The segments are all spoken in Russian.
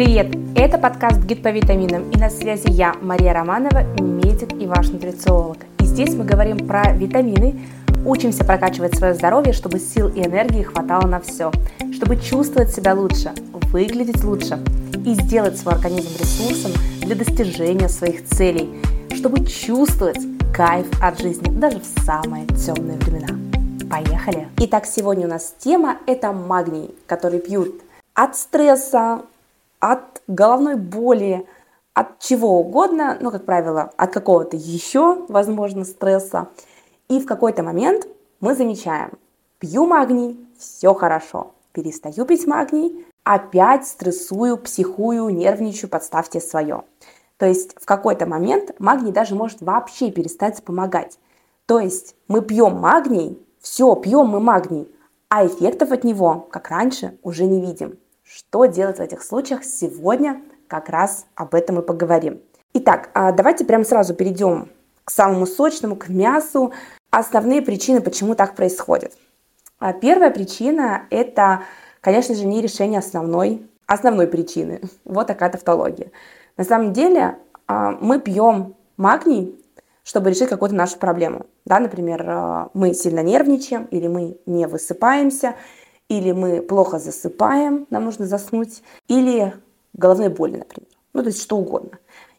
Привет! Это подкаст «Гид по витаминам» и на связи я, Мария Романова, медик и ваш нутрициолог. И здесь мы говорим про витамины, учимся прокачивать свое здоровье, чтобы сил и энергии хватало на все, чтобы чувствовать себя лучше, выглядеть лучше и сделать свой организм ресурсом для достижения своих целей, чтобы чувствовать кайф от жизни даже в самые темные времена. Поехали! Итак, сегодня у нас тема – это магний, который пьют от стресса, от головной боли, от чего угодно, ну, как правило, от какого-то еще, возможно, стресса. И в какой-то момент мы замечаем, пью магний, все хорошо, перестаю пить магний, опять стрессую, психую, нервничаю, подставьте свое. То есть в какой-то момент магний даже может вообще перестать помогать. То есть мы пьем магний, все, пьем мы магний, а эффектов от него, как раньше, уже не видим. Что делать в этих случаях? Сегодня как раз об этом и поговорим. Итак, а давайте прямо сразу перейдем к самому сочному, к мясу. Основные причины, почему так происходит. А первая причина – это, конечно же, не решение основной, основной причины. Вот такая тавтология. На самом деле а, мы пьем магний, чтобы решить какую-то нашу проблему. Да, например, мы сильно нервничаем или мы не высыпаемся – или мы плохо засыпаем, нам нужно заснуть, или головной боли, например. Ну, то есть что угодно.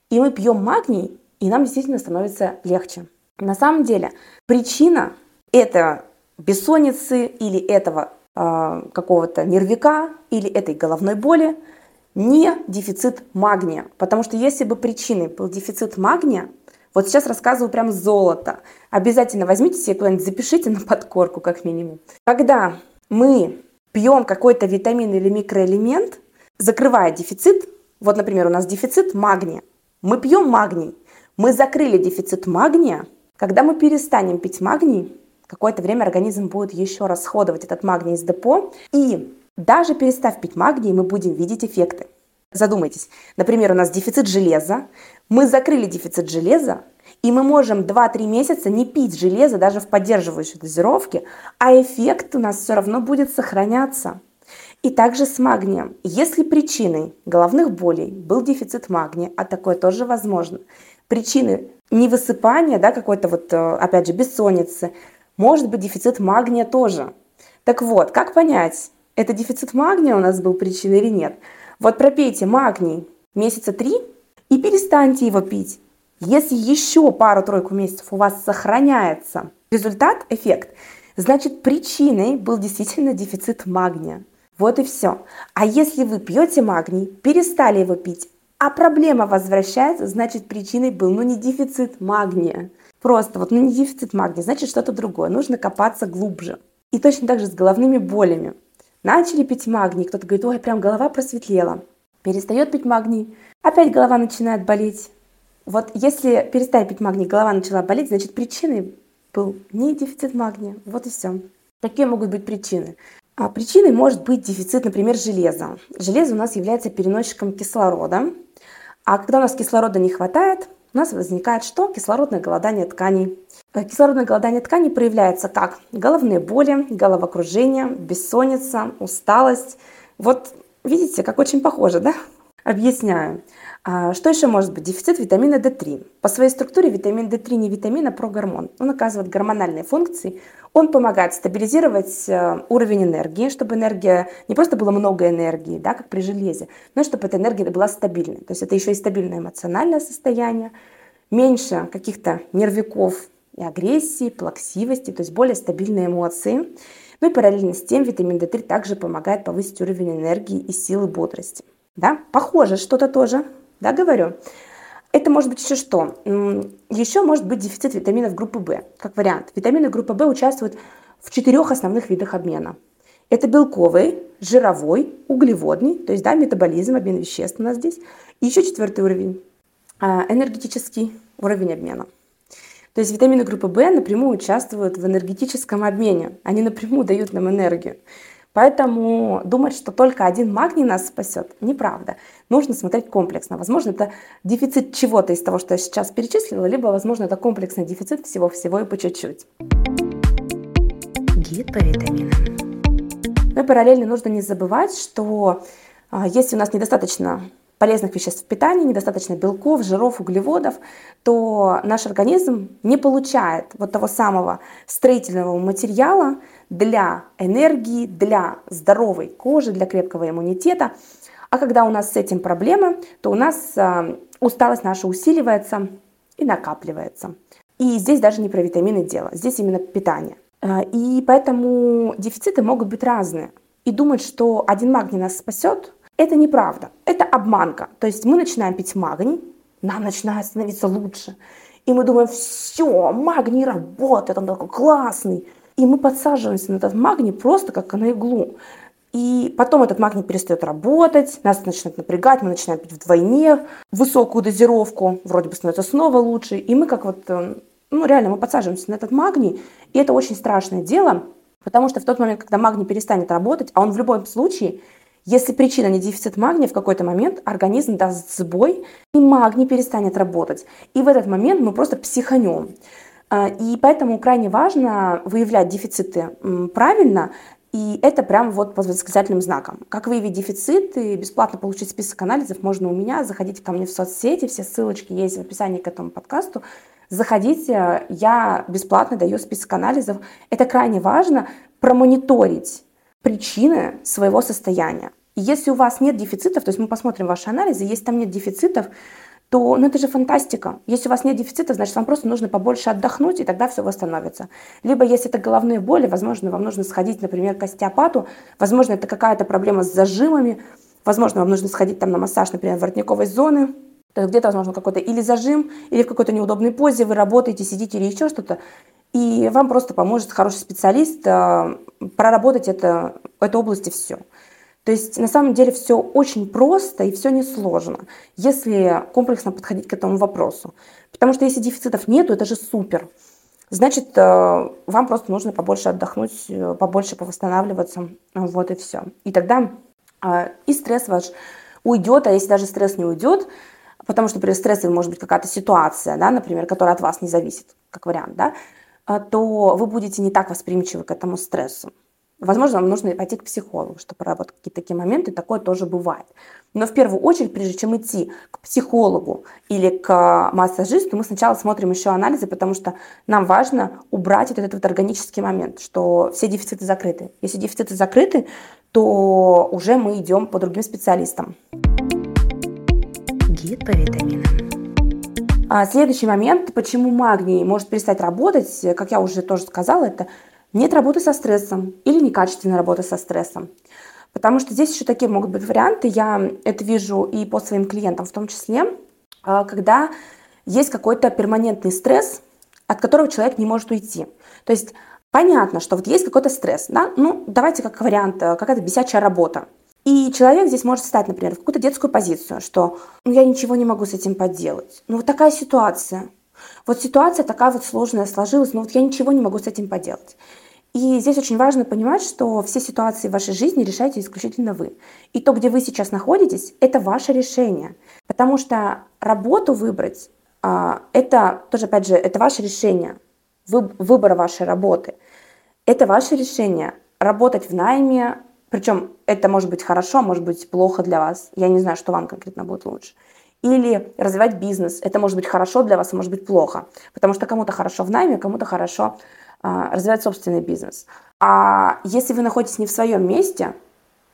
И мы пьем магний, и нам действительно становится легче. На самом деле причина это бессонницы или этого э, какого-то нервика или этой головной боли не дефицит магния. Потому что если бы причиной был дефицит магния, вот сейчас рассказываю прям золото. Обязательно возьмите себе куда-нибудь, запишите на подкорку как минимум. Когда мы пьем какой-то витамин или микроэлемент, закрывая дефицит, вот, например, у нас дефицит магния, мы пьем магний, мы закрыли дефицит магния, когда мы перестанем пить магний, какое-то время организм будет еще расходовать этот магний из депо, и даже перестав пить магний, мы будем видеть эффекты. Задумайтесь, например, у нас дефицит железа, мы закрыли дефицит железа, и мы можем 2-3 месяца не пить железо даже в поддерживающей дозировке, а эффект у нас все равно будет сохраняться. И также с магнием. Если причиной головных болей был дефицит магния, а такое тоже возможно, причины невысыпания, да, какой-то вот, э, опять же, бессонницы, может быть дефицит магния тоже. Так вот, как понять, это дефицит магния у нас был причиной или нет? Вот пропейте магний месяца три и перестаньте его пить. Если еще пару-тройку месяцев у вас сохраняется результат, эффект, значит причиной был действительно дефицит магния. Вот и все. А если вы пьете магний, перестали его пить, а проблема возвращается, значит причиной был ну не дефицит магния. Просто вот ну не дефицит магния, значит что-то другое. Нужно копаться глубже. И точно так же с головными болями. Начали пить магний, кто-то говорит, ой, прям голова просветлела. Перестает пить магний, опять голова начинает болеть. Вот если перестать пить магний, голова начала болеть, значит причиной был не дефицит магния. Вот и все. Какие могут быть причины? А причиной может быть дефицит, например, железа. Железо у нас является переносчиком кислорода. А когда у нас кислорода не хватает, у нас возникает что? Кислородное голодание тканей. Э, кислородное голодание тканей проявляется как головные боли, головокружение, бессонница, усталость. Вот видите, как очень похоже, да? Объясняю. А что еще может быть? Дефицит витамина D3. По своей структуре витамин D3 не витамин, а прогормон. Он оказывает гормональные функции. Он помогает стабилизировать э, уровень энергии, чтобы энергия, не просто было много энергии, да, как при железе, но чтобы эта энергия была стабильной. То есть это еще и стабильное эмоциональное состояние, меньше каких-то нервиков и агрессии, плаксивости, то есть более стабильные эмоции. Ну и параллельно с тем витамин D3 также помогает повысить уровень энергии и силы бодрости. Да? Похоже что-то тоже да, говорю. Это может быть еще что? Еще может быть дефицит витаминов группы В, как вариант. Витамины группы В участвуют в четырех основных видах обмена. Это белковый, жировой, углеводный, то есть да, метаболизм, обмен веществ у нас здесь. И еще четвертый уровень а, – энергетический уровень обмена. То есть витамины группы В напрямую участвуют в энергетическом обмене, они напрямую дают нам энергию. Поэтому думать, что только один магний нас спасет, неправда. Нужно смотреть комплексно. Возможно, это дефицит чего-то из того, что я сейчас перечислила, либо, возможно, это комплексный дефицит всего-всего и по чуть-чуть. Гид по витаминам. Ну и параллельно нужно не забывать, что А, если у нас недостаточно полезных веществ в питании, недостаточно белков, жиров, углеводов, то наш организм не получает вот того самого строительного материала для энергии, для здоровой кожи, для крепкого иммунитета. А когда у нас с этим проблема, то у нас а, усталость наша усиливается и накапливается. И здесь даже не про витамины дело, здесь именно питание. А, и поэтому дефициты могут быть разные. И думать, что один магний нас спасет, это неправда, это обманка. То есть мы начинаем пить магний, нам начинает становиться лучше. И мы думаем, все, магний работает, он такой классный. И мы подсаживаемся на этот магний просто как на иглу. И потом этот магний перестает работать, нас начинает напрягать, мы начинаем пить вдвойне высокую дозировку, вроде бы становится снова лучше. И мы как вот, э, ну реально, мы подсаживаемся на этот магний, и это очень страшное дело, потому что в тот момент, когда магний перестанет работать, а он в любом случае если причина не дефицит магния, в какой-то момент организм даст сбой, и магний перестанет работать. И в этот момент мы просто психанем. А, и поэтому крайне важно выявлять дефициты правильно, и это прям вот по восклицательным знаком. Как выявить дефицит и бесплатно получить список анализов можно у меня. Заходите ко мне в соцсети, все ссылочки есть в описании к этому подкасту. Заходите, я бесплатно даю список анализов. Это крайне важно промониторить причины своего состояния. И если у вас нет дефицитов, то есть мы посмотрим ваши анализы, если там нет дефицитов, то ну это же фантастика. Если у вас нет дефицитов, значит вам просто нужно побольше отдохнуть, и тогда все восстановится. Либо если это головные боли, возможно, вам нужно сходить, например, к остеопату, возможно, это какая-то проблема с зажимами, возможно, вам нужно сходить там на массаж, например, воротниковой зоны, то есть где-то, возможно, какой-то или зажим, или в какой-то неудобной позе вы работаете, сидите или еще что-то. И вам просто поможет хороший специалист э, проработать это, эту область и все. То есть на самом деле все очень просто и все несложно, если комплексно подходить к этому вопросу. Потому что если дефицитов нету, это же супер. Значит, э, вам просто нужно побольше отдохнуть, э, побольше повосстанавливаться, вот и все. И тогда и стресс ваш уйдет, а если даже стресс не уйдет, потому что при стрессе может быть какая-то ситуация, да, например, которая от вас не зависит, как вариант, да, то вы будете не так восприимчивы к этому стрессу. Возможно, вам нужно пойти к психологу, чтобы проработать какие-то такие моменты, такое тоже бывает. Но в первую очередь, прежде чем идти к психологу или к массажисту, мы сначала смотрим еще анализы, потому что нам важно убрать вот этот вот органический момент, что все дефициты закрыты. Если дефициты закрыты, то уже мы идем по другим специалистам. Гид по витаминам. А следующий момент, почему магний может перестать работать, как я уже тоже сказала, это нет работы со стрессом или некачественной работы со стрессом. Потому что здесь еще такие могут быть варианты, я это вижу и по своим клиентам в том числе, а, когда есть какой-то перманентный стресс, от которого человек не может уйти. То есть понятно, что вот есть какой-то стресс, да? ну давайте как вариант, э, какая-то бесячая работа. И человек здесь может встать, например, в какую-то детскую позицию, что ну, я ничего не могу с этим поделать. Ну вот такая ситуация. Вот ситуация такая вот сложная сложилась, но вот я ничего не могу с этим поделать. И здесь очень важно понимать, что все ситуации в вашей жизни решаете исключительно вы. И то, где вы сейчас находитесь, это ваше решение. Потому что работу выбрать, а, это тоже, опять же, это ваше решение. Выбор вашей работы. Это ваше решение. Работать в найме, причем это может быть хорошо, может быть плохо для вас. Я не знаю, что вам конкретно будет лучше. Или развивать бизнес. Это может быть хорошо для вас, а может быть плохо. Потому что кому-то хорошо в найме, кому-то хорошо а, развивать собственный бизнес. А если вы находитесь не в своем месте,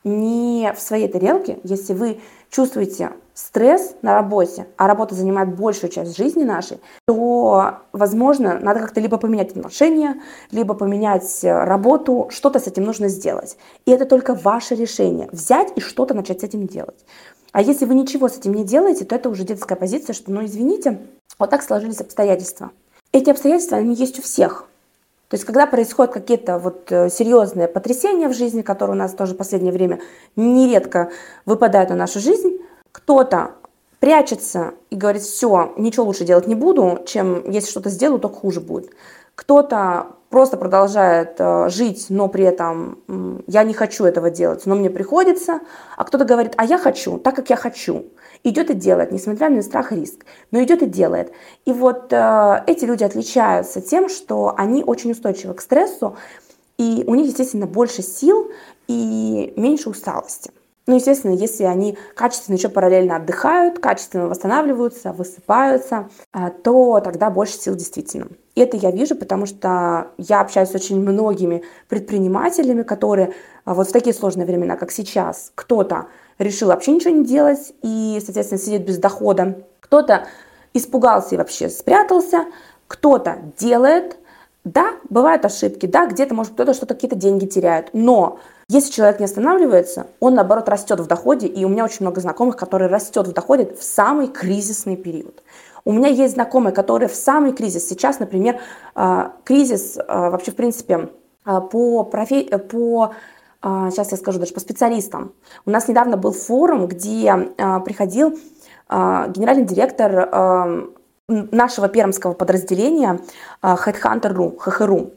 не в своей тарелке, если вы чувствуете стресс на работе, а работа занимает большую часть жизни нашей, то, возможно, надо как-то либо поменять отношения, либо поменять э, работу, что-то с этим нужно сделать. И это только ваше решение, взять и что-то начать с этим делать. А если вы ничего с этим не делаете, то это уже детская позиция, что, ну, извините, вот так сложились обстоятельства. Эти обстоятельства, они есть у всех. То есть, когда происходят какие-то вот э, серьезные потрясения в жизни, которые у нас тоже в последнее время нередко выпадают на нашу жизнь, кто-то прячется и говорит, все, ничего лучше делать не буду, чем если что-то сделаю, то хуже будет. Кто-то просто продолжает э, жить, но при этом я не хочу этого делать, но мне приходится, а кто-то говорит, а я хочу, так как я хочу идет и делает, несмотря на страх и риск, но идет и делает. И вот э, эти люди отличаются тем, что они очень устойчивы к стрессу, и у них, естественно, больше сил и меньше усталости. Ну, естественно, если они качественно еще параллельно отдыхают, качественно восстанавливаются, высыпаются, а, то тогда больше сил действительно. И это я вижу, потому что я общаюсь с очень многими предпринимателями, которые а, вот в такие сложные времена, как сейчас, кто-то решил вообще ничего не делать и, соответственно, сидит без дохода, кто-то испугался и вообще спрятался, кто-то делает, да, бывают ошибки, да, где-то, может, кто-то что-то, какие-то деньги теряет, но если человек не останавливается, он, наоборот, растет в доходе, и у меня очень много знакомых, которые растет в доходе в самый кризисный период. У меня есть знакомые, которые в самый кризис, сейчас, например, а, кризис а, вообще, в принципе, а, по, профи... по сейчас я скажу даже по специалистам. У нас недавно был форум, где приходил генеральный директор нашего пермского подразделения Headhunter.ru, ХХРУ.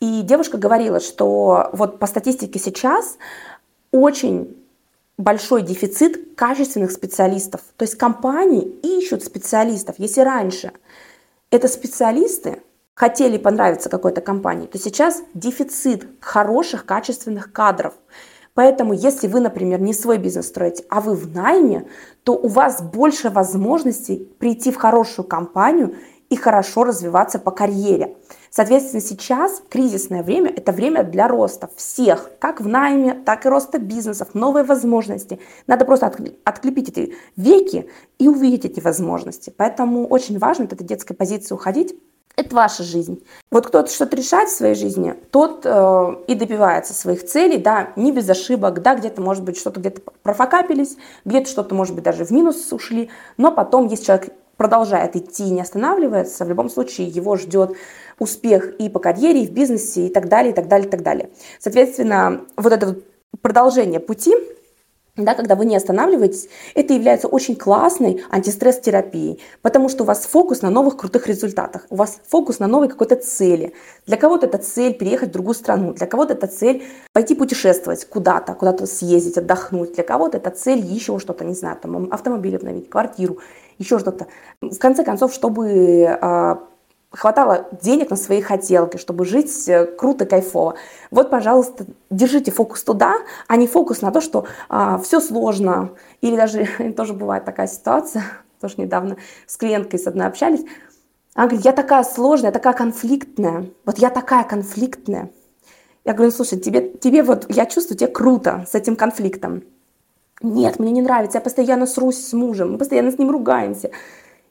И девушка говорила, что вот по статистике сейчас очень большой дефицит качественных специалистов. То есть компании ищут специалистов. Если раньше это специалисты хотели понравиться какой-то компании, то сейчас дефицит хороших, качественных кадров. Поэтому, если вы, например, не свой бизнес строите, а вы в найме, то у вас больше возможностей прийти в хорошую компанию и хорошо развиваться по карьере. Соответственно, сейчас кризисное время – это время для роста всех, как в найме, так и роста бизнесов, новые возможности. Надо просто отклепить эти веки и увидеть эти возможности. Поэтому очень важно от этой детской позиции уходить. Это ваша жизнь. Вот кто-то что-то решает в своей жизни, тот э, и добивается своих целей, да, не без ошибок, да, где-то, может быть, что-то где-то профокапились, где-то что-то, может быть, даже в минус ушли, но потом, если человек продолжает идти и не останавливается, в любом случае его ждет успех и по карьере, и в бизнесе, и так далее, и так далее, и так далее. Соответственно, вот это вот продолжение пути, да, когда вы не останавливаетесь, это является очень классной антистресс-терапией, потому что у вас фокус на новых крутых результатах, у вас фокус на новой какой-то цели. Для кого-то это цель переехать в другую страну, для кого-то это цель пойти путешествовать куда-то, куда-то съездить, отдохнуть, для кого-то это цель еще что-то, не знаю, там автомобиль обновить, квартиру, еще что-то. В конце концов, чтобы а, хватало денег на свои хотелки, чтобы жить э, круто, кайфово. Вот, пожалуйста, держите фокус туда, а не фокус на то, что а, все сложно. Или даже тоже бывает такая ситуация, тоже недавно с клиенткой с одной общались. Она говорит, я такая сложная, я такая конфликтная. Вот я такая конфликтная. Я говорю, ну слушай, тебе, тебе вот, я чувствую, тебе круто с этим конфликтом. Нет, мне не нравится, я постоянно срусь с мужем, мы постоянно с ним ругаемся.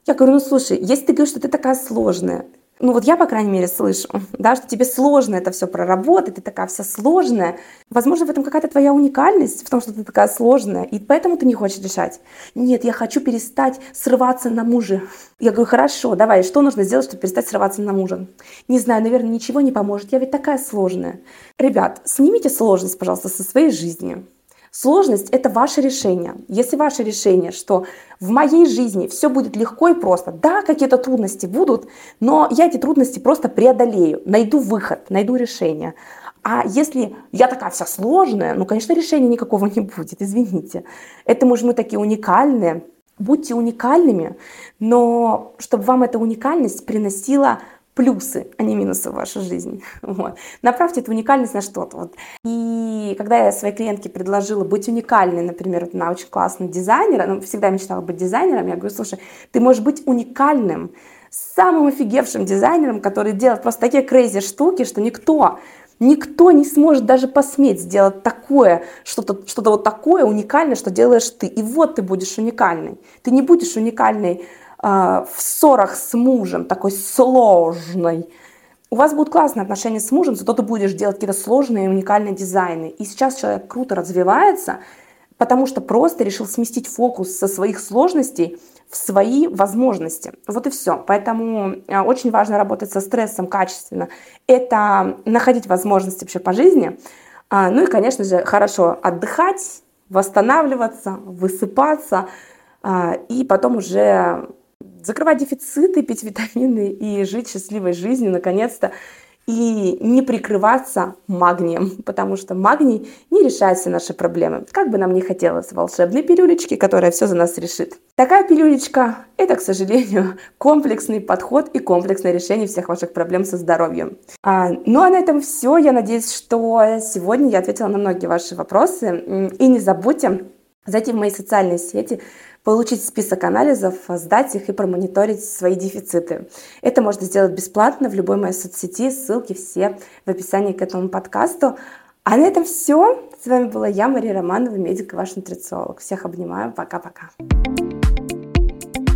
Я говорю, ну слушай, если ты говоришь, что ты такая сложная, ну вот я, по крайней мере, слышу, да, что тебе сложно это все проработать, ты такая вся сложная. Возможно, в этом какая-то твоя уникальность, в том, что ты такая сложная, и поэтому ты не хочешь решать. Нет, я хочу перестать срываться на мужа. Я говорю, хорошо, давай, что нужно сделать, чтобы перестать срываться на мужа? Не знаю, наверное, ничего не поможет, я ведь такая сложная. Ребят, снимите сложность, пожалуйста, со своей жизни. Сложность – это ваше решение. Если ваше решение, что в моей жизни все будет легко и просто, да, какие-то трудности будут, но я эти трудности просто преодолею, найду выход, найду решение. А если я такая вся сложная, ну, конечно, решения никакого не будет, извините. Это, может, мы такие уникальные. Будьте уникальными, но чтобы вам эта уникальность приносила плюсы, а не минусы в вашу жизнь. Вот. Направьте эту уникальность на что-то. Вот. И когда я своей клиентке предложила быть уникальной, например, вот она очень классный дизайнер, она всегда мечтала быть дизайнером, я говорю, слушай, ты можешь быть уникальным, самым офигевшим дизайнером, который делает просто такие крейзи штуки, что никто Никто не сможет даже посметь сделать такое, что-то что вот такое уникальное, что делаешь ты. И вот ты будешь уникальный. Ты не будешь уникальный а, в ссорах с мужем, такой сложной, у вас будут классные отношения с мужем, зато ты будешь делать какие-то сложные уникальные дизайны. И сейчас человек круто развивается, потому что просто решил сместить фокус со своих сложностей в свои возможности. Вот и все. Поэтому а, очень важно работать со стрессом качественно. Это находить возможности вообще по жизни. А, ну и, конечно же, хорошо отдыхать, восстанавливаться, высыпаться, и потом уже закрывать дефициты, пить витамины и жить счастливой жизнью, наконец-то, и не прикрываться магнием, потому что магний не решает все наши проблемы. Как бы нам ни хотелось волшебной пилюлечки, которая все за нас решит. Такая пилюлечка – это, к сожалению, комплексный подход и комплексное решение всех ваших проблем со здоровьем. А, ну а на этом все. Я надеюсь, что сегодня я ответила на многие ваши вопросы. И не забудьте зайти в мои социальные сети, получить список анализов, сдать их и промониторить свои дефициты. Это можно сделать бесплатно в любой моей соцсети, ссылки все в описании к этому подкасту. А на этом все. С вами была я, Мария Романова, медик и ваш нутрициолог. Всех обнимаю. Пока-пока.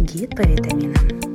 Гид по витаминам.